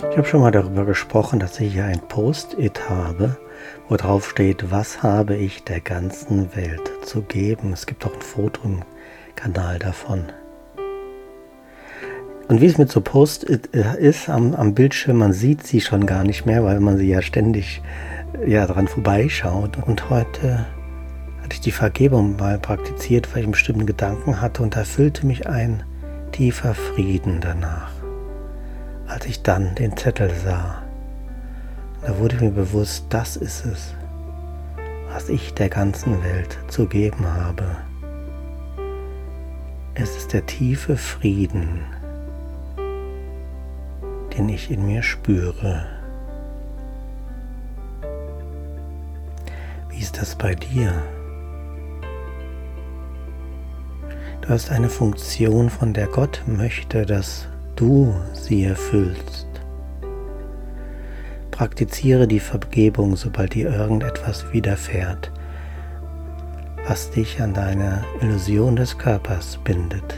Ich habe schon mal darüber gesprochen, dass ich hier ein Post-it habe, wo drauf steht, was habe ich der ganzen Welt zu geben. Es gibt auch ein Foto im Kanal davon. Und wie es mit so Post-it ist am, am Bildschirm, man sieht sie schon gar nicht mehr, weil man sie ja ständig ja, dran vorbeischaut. Und heute hatte ich die Vergebung mal praktiziert, weil ich einen bestimmten Gedanken hatte und erfüllte mich ein tiefer Frieden danach. Als ich dann den Zettel sah, da wurde mir bewusst, das ist es, was ich der ganzen Welt zu geben habe. Es ist der tiefe Frieden, den ich in mir spüre. Wie ist das bei dir? Du hast eine Funktion, von der Gott möchte, dass du sie erfüllst. Praktiziere die Vergebung, sobald dir irgendetwas widerfährt, was dich an deine Illusion des Körpers bindet.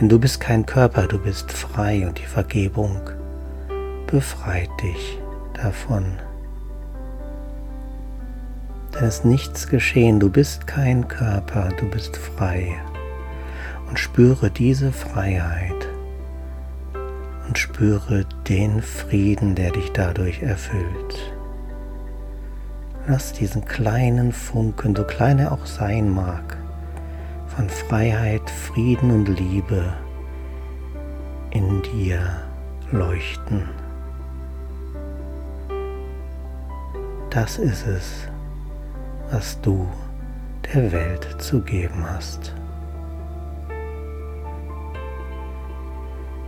Denn du bist kein Körper, du bist frei und die Vergebung befreit dich davon. Denn es ist nichts geschehen, du bist kein Körper, du bist frei und spüre diese Freiheit und spüre den Frieden, der dich dadurch erfüllt. Lass diesen kleinen Funken, so klein er auch sein mag, von Freiheit, Frieden und Liebe in dir leuchten. Das ist es, was du der Welt zu geben hast.